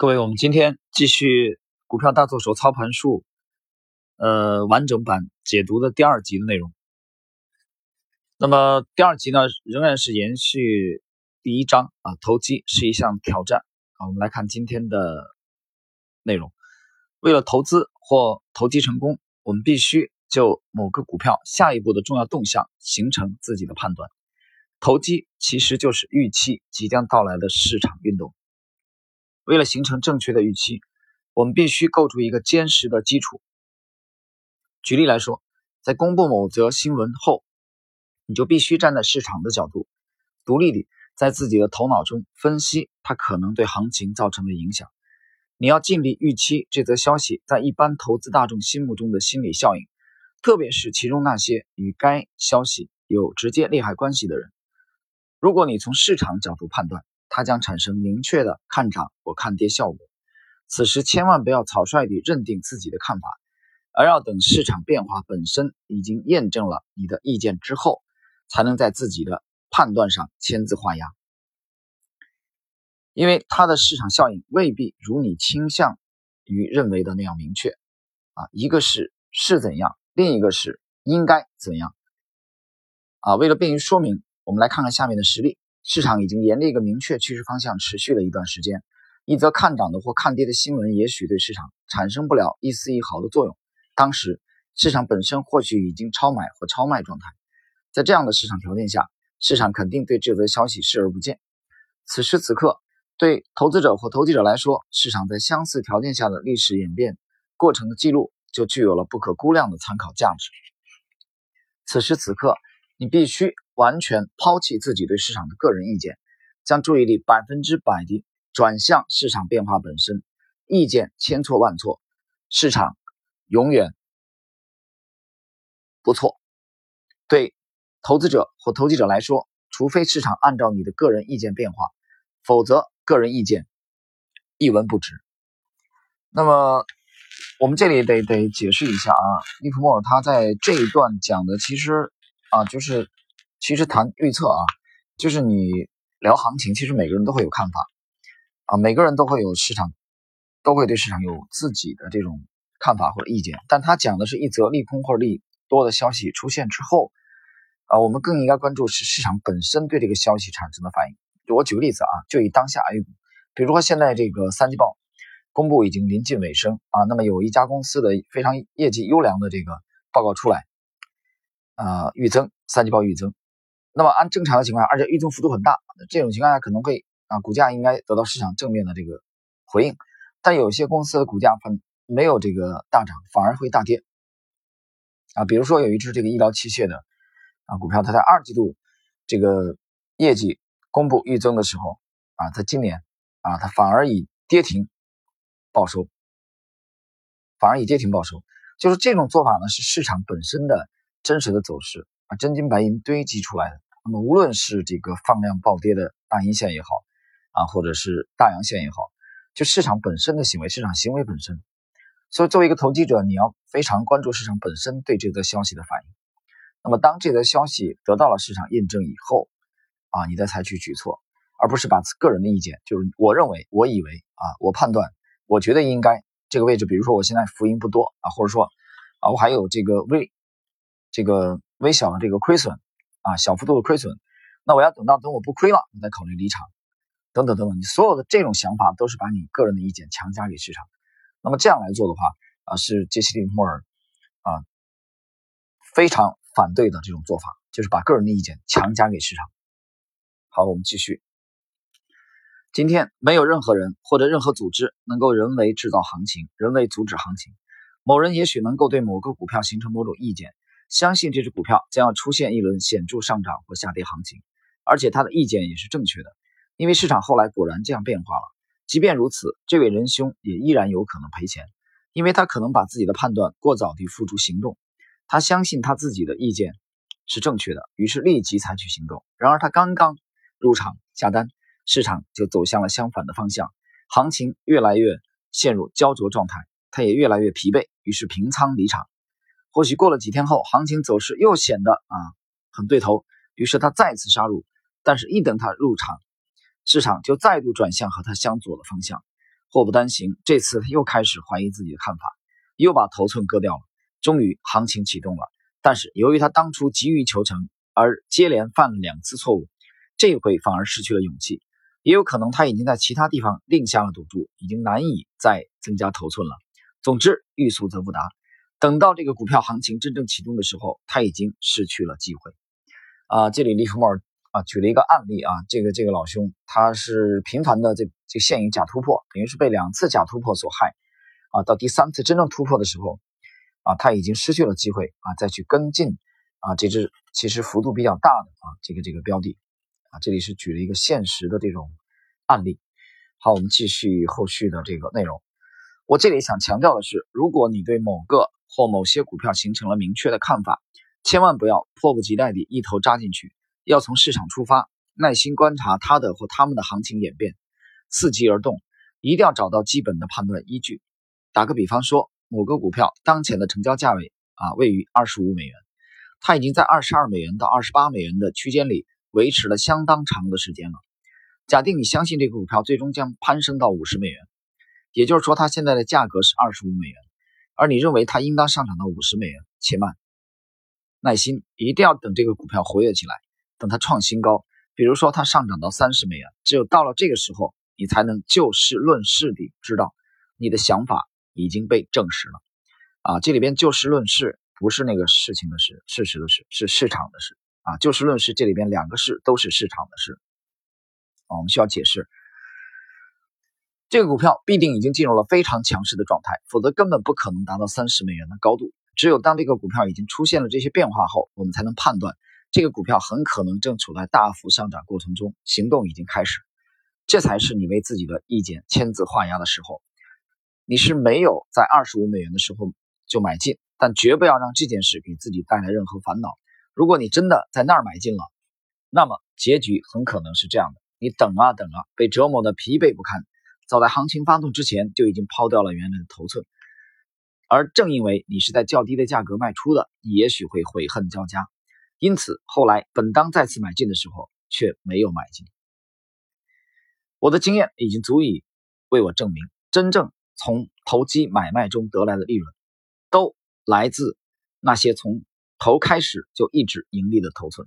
各位，我们今天继续股票大作手操盘术，呃，完整版解读的第二集的内容。那么第二集呢，仍然是延续第一章啊，投机是一项挑战啊。我们来看今天的内容。为了投资或投机成功，我们必须就某个股票下一步的重要动向形成自己的判断。投机其实就是预期即将到来的市场运动。为了形成正确的预期，我们必须构筑一个坚实的基础。举例来说，在公布某则新闻后，你就必须站在市场的角度，独立地在自己的头脑中分析它可能对行情造成的影响。你要尽力预期这则消息在一般投资大众心目中的心理效应，特别是其中那些与该消息有直接利害关系的人。如果你从市场角度判断，它将产生明确的看涨或看跌效果。此时千万不要草率地认定自己的看法，而要等市场变化本身已经验证了你的意见之后，才能在自己的判断上签字画押。因为它的市场效应未必如你倾向于认为的那样明确。啊，一个是是怎样，另一个是应该怎样。啊，为了便于说明，我们来看看下面的实例。市场已经沿着一个明确趋势方向持续了一段时间，一则看涨的或看跌的新闻也许对市场产生不了一丝一毫的作用。当时市场本身或许已经超买或超卖状态，在这样的市场条件下，市场肯定对这则消息视而不见。此时此刻，对投资者或投机者来说，市场在相似条件下的历史演变过程的记录就具有了不可估量的参考价值。此时此刻，你必须。完全抛弃自己对市场的个人意见，将注意力百分之百地转向市场变化本身。意见千错万错，市场永远不错。对投资者或投机者来说，除非市场按照你的个人意见变化，否则个人意见一文不值。那么，我们这里得得解释一下啊，利弗莫尔他在这一段讲的其实啊就是。其实谈预测啊，就是你聊行情，其实每个人都会有看法啊，每个人都会有市场，都会对市场有自己的这种看法或者意见。但他讲的是一则利空或者利多的消息出现之后啊，我们更应该关注是市场本身对这个消息产生的反应。就我举个例子啊，就以当下 A 股，比如说现在这个三季报公布已经临近尾声啊，那么有一家公司的非常业绩优良的这个报告出来啊，预增三季报预增。那么按正常的情况下，而且预增幅度很大，这种情况下可能会啊，股价应该得到市场正面的这个回应。但有些公司的股价反没有这个大涨，反而会大跌啊。比如说有一只这个医疗器械的啊股票，它在二季度这个业绩公布预增的时候啊，在今年啊，它反而以跌停报收，反而以跌停报收。就是这种做法呢，是市场本身的真实的走势啊，真金白银堆积出来的。那么无论是这个放量暴跌的大阴线也好，啊，或者是大阳线也好，就市场本身的行为，市场行为本身。所以作为一个投机者，你要非常关注市场本身对这则消息的反应。那么当这则消息得到了市场验证以后，啊，你再采取举措，而不是把个人的意见，就是我认为、我以为啊，我判断、我觉得应该这个位置，比如说我现在浮盈不多啊，或者说啊，我还有这个微这个微小的这个亏损。啊，小幅度的亏损，那我要等到等我不亏了，我再考虑离场，等等等等。你所有的这种想法都是把你个人的意见强加给市场。那么这样来做的话，啊，是杰西·利莫尔啊非常反对的这种做法，就是把个人的意见强加给市场。好，我们继续。今天没有任何人或者任何组织能够人为制造行情，人为阻止行情。某人也许能够对某个股票形成某种意见。相信这只股票将要出现一轮显著上涨或下跌行情，而且他的意见也是正确的，因为市场后来果然这样变化了。即便如此，这位仁兄也依然有可能赔钱，因为他可能把自己的判断过早地付诸行动。他相信他自己的意见是正确的，于是立即采取行动。然而他刚刚入场下单，市场就走向了相反的方向，行情越来越陷入焦灼状态，他也越来越疲惫，于是平仓离场。或许过了几天后，行情走势又显得啊很对头，于是他再次杀入。但是，一等他入场，市场就再度转向和他相左的方向。祸不单行，这次他又开始怀疑自己的看法，又把头寸割掉了。终于行情启动了，但是由于他当初急于求成，而接连犯了两次错误，这回反而失去了勇气。也有可能他已经在其他地方另下了赌注，已经难以再增加头寸了。总之，欲速则不达。等到这个股票行情真正启动的时候，他已经失去了机会。啊，这里利弗莫尔啊举了一个案例啊，这个这个老兄他是频繁的这这陷于假突破，等于是被两次假突破所害啊。到第三次真正突破的时候啊，他已经失去了机会啊，再去跟进啊这只其实幅度比较大的啊这个这个标的啊，这里是举了一个现实的这种案例。好，我们继续后续的这个内容。我这里想强调的是，如果你对某个或某些股票形成了明确的看法，千万不要迫不及待地一头扎进去，要从市场出发，耐心观察它的或他们的行情演变，伺机而动，一定要找到基本的判断依据。打个比方说，某个股票当前的成交价位啊位于二十五美元，它已经在二十二美元到二十八美元的区间里维持了相当长的时间了。假定你相信这个股票最终将攀升到五十美元，也就是说它现在的价格是二十五美元，而你认为它应当上涨到五十美元，且慢。耐心，一定要等这个股票活跃起来，等它创新高。比如说，它上涨到三十美元，只有到了这个时候，你才能就事论事地知道你的想法已经被证实了。啊，这里边就事论事不是那个事情的事，事实的事，是市场的事。啊，就事论事，这里边两个事都是市场的事。啊，我们需要解释，这个股票必定已经进入了非常强势的状态，否则根本不可能达到三十美元的高度。只有当这个股票已经出现了这些变化后，我们才能判断这个股票很可能正处在大幅上涨过程中，行动已经开始。这才是你为自己的意见签字画押的时候。你是没有在二十五美元的时候就买进，但绝不要让这件事给自己带来任何烦恼。如果你真的在那儿买进了，那么结局很可能是这样的：你等啊等啊，被折磨的疲惫不堪，早在行情发动之前就已经抛掉了原来的头寸。而正因为你是在较低的价格卖出的，你也许会悔恨交加。因此，后来本当再次买进的时候，却没有买进。我的经验已经足以为我证明，真正从投机买卖中得来的利润，都来自那些从头开始就一直盈利的头寸。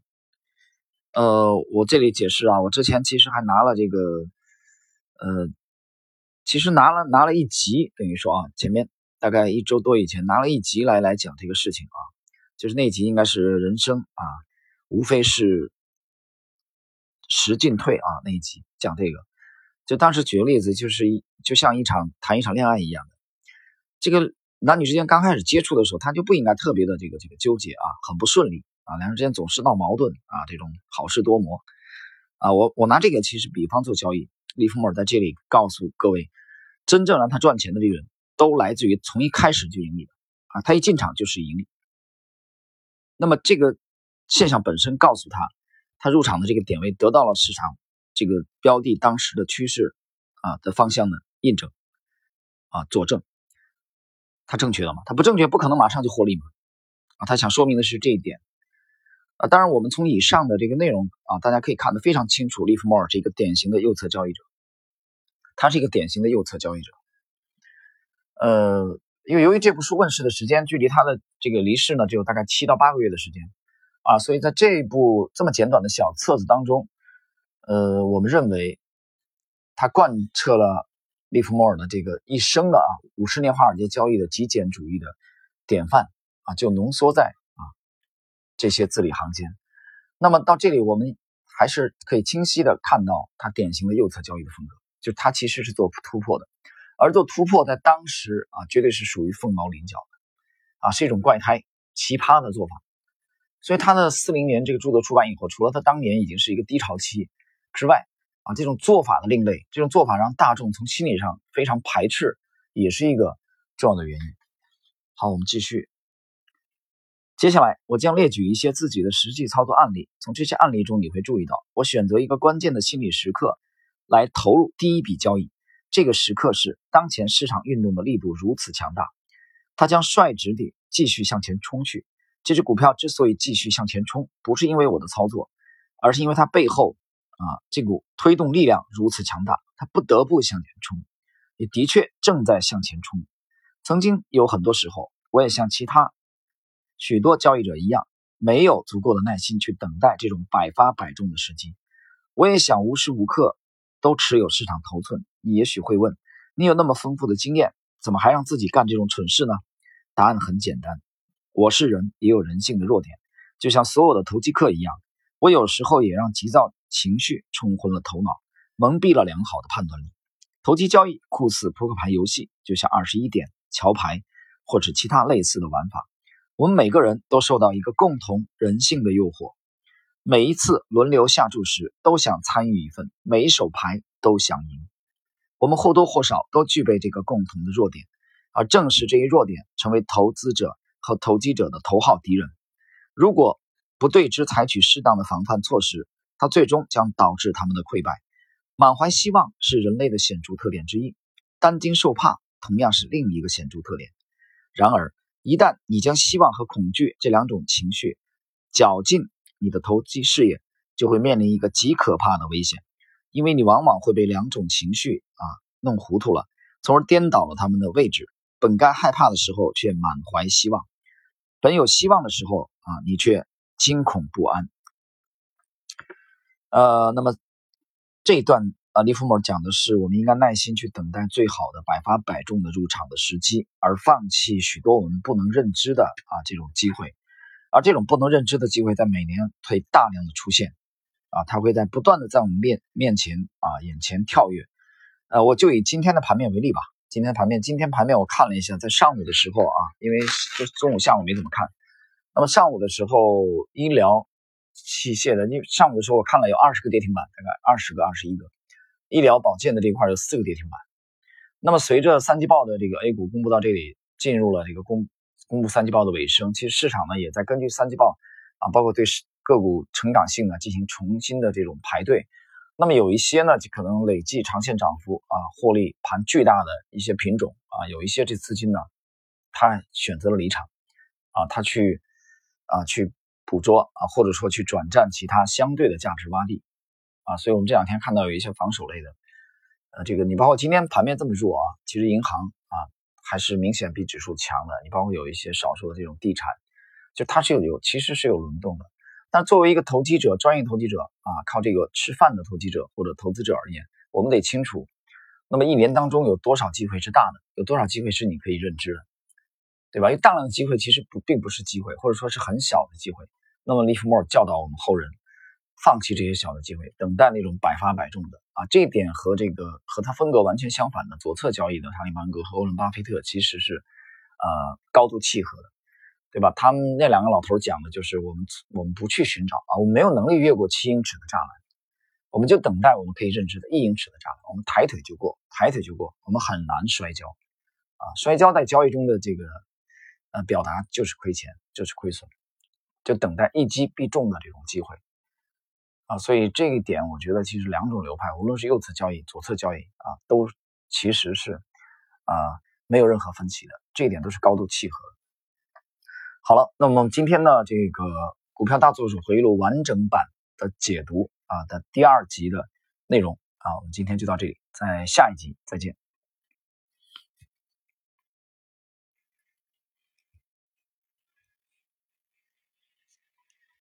呃，我这里解释啊，我之前其实还拿了这个，呃，其实拿了拿了一集，等于说啊，前面。大概一周多以前拿了一集来来讲这个事情啊，就是那集应该是人生啊，无非是时进退啊那一集讲这个，就当时举个例子，就是一就像一场谈一场恋爱一样的，这个男女之间刚开始接触的时候，他就不应该特别的这个这个纠结啊，很不顺利啊，两人之间总是闹矛盾啊，这种好事多磨。啊，我我拿这个其实比方做交易，利弗莫尔在这里告诉各位，真正让他赚钱的利润。都来自于从一开始就盈利的啊，他一进场就是盈利。那么这个现象本身告诉他，他入场的这个点位得到了市场这个标的当时的趋势啊的方向的印证啊佐证，他正确了吗？他不正确，不可能马上就获利嘛啊！他想说明的是这一点啊。当然，我们从以上的这个内容啊，大家可以看得非常清楚，利弗莫尔是一个典型的右侧交易者，他是一个典型的右侧交易者。呃，因为由于这部书问世的时间距离他的这个离世呢，只有大概七到八个月的时间啊，所以在这部这么简短的小册子当中，呃，我们认为他贯彻了利弗莫尔的这个一生的啊五十年华尔街交易的极简主义的典范啊，就浓缩在这些字里行间。那么到这里，我们还是可以清晰的看到他典型的右侧交易的风格，就他其实是做突破的。而做突破，在当时啊，绝对是属于凤毛麟角的，啊，是一种怪胎、奇葩的做法。所以他的四零年这个著作出版以后，除了他当年已经是一个低潮期之外，啊，这种做法的另类，这种做法让大众从心理上非常排斥，也是一个重要的原因。好，我们继续。接下来，我将列举一些自己的实际操作案例，从这些案例中，你会注意到，我选择一个关键的心理时刻来投入第一笔交易。这个时刻是当前市场运动的力度如此强大，它将率直地继续向前冲去。这只股票之所以继续向前冲，不是因为我的操作，而是因为它背后啊这股推动力量如此强大，它不得不向前冲。也的确正在向前冲。曾经有很多时候，我也像其他许多交易者一样，没有足够的耐心去等待这种百发百中的时机。我也想无时无刻都持有市场头寸。你也许会问，你有那么丰富的经验，怎么还让自己干这种蠢事呢？答案很简单，我是人，也有人性的弱点，就像所有的投机客一样，我有时候也让急躁情绪冲昏了头脑，蒙蔽了良好的判断力。投机交易酷似扑克牌游戏，就像二十一点桥牌，或者其他类似的玩法。我们每个人都受到一个共同人性的诱惑，每一次轮流下注时，都想参与一份，每一手牌都想赢。我们或多或少都具备这个共同的弱点，而正是这一弱点，成为投资者和投机者的头号敌人。如果不对之采取适当的防范措施，它最终将导致他们的溃败。满怀希望是人类的显著特点之一，担惊受怕同样是另一个显著特点。然而，一旦你将希望和恐惧这两种情绪搅进你的投机事业，就会面临一个极可怕的危险，因为你往往会被两种情绪啊弄糊涂了，从而颠倒了他们的位置。本该害怕的时候，却满怀希望；本有希望的时候啊，你却惊恐不安。呃，那么。这段啊，利弗莫尔讲的是，我们应该耐心去等待最好的、百发百中的入场的时机，而放弃许多我们不能认知的啊这种机会。而这种不能认知的机会，在每年会大量的出现，啊，它会在不断的在我们面面前啊眼前跳跃。呃，我就以今天的盘面为例吧。今天盘面，今天盘面我看了一下，在上午的时候啊，因为就中午、下午没怎么看。那么上午的时候，医疗。器械的，因为上午的时候我看了有二十个跌停板，大概二十个、二十一个。医疗保健的这块有四个跌停板。那么随着三季报的这个 A 股公布到这里，进入了这个公公布三季报的尾声，其实市场呢也在根据三季报啊，包括对个股成长性呢进行重新的这种排队。那么有一些呢就可能累计长线涨幅啊，获利盘巨大的一些品种啊，有一些这资金呢，他选择了离场啊，他去啊去。捕捉啊，或者说去转战其他相对的价值洼地啊，所以我们这两天看到有一些防守类的，呃，这个你包括今天盘面这么弱啊，其实银行啊还是明显比指数强的。你包括有一些少数的这种地产，就它是有有其实是有轮动的。但作为一个投机者、专业投机者啊，靠这个吃饭的投机者或者投资者而言，我们得清楚，那么一年当中有多少机会是大的，有多少机会是你可以认知的，对吧？因为大量的机会其实不并不是机会，或者说是很小的机会。那么，利弗莫尔教导我们后人放弃这些小的机会，等待那种百发百中的啊，这一点和这个和他风格完全相反的左侧交易的查理芒格和欧伦巴菲特其实是呃高度契合的，对吧？他们那两个老头讲的就是我们我们不去寻找啊，我们没有能力越过七英尺的栅栏，我们就等待我们可以认知的一英尺的栅栏，我们抬腿就过，抬腿就过，我们很难摔跤啊，摔跤在交易中的这个呃表达就是亏钱，就是亏损。就等待一击必中的这种机会啊，所以这一点我觉得其实两种流派，无论是右侧交易、左侧交易啊，都其实是啊没有任何分歧的，这一点都是高度契合。好了，那么今天呢，这个股票大作手回忆录完整版的解读啊的第二集的内容啊，我们今天就到这里，在下一集再见。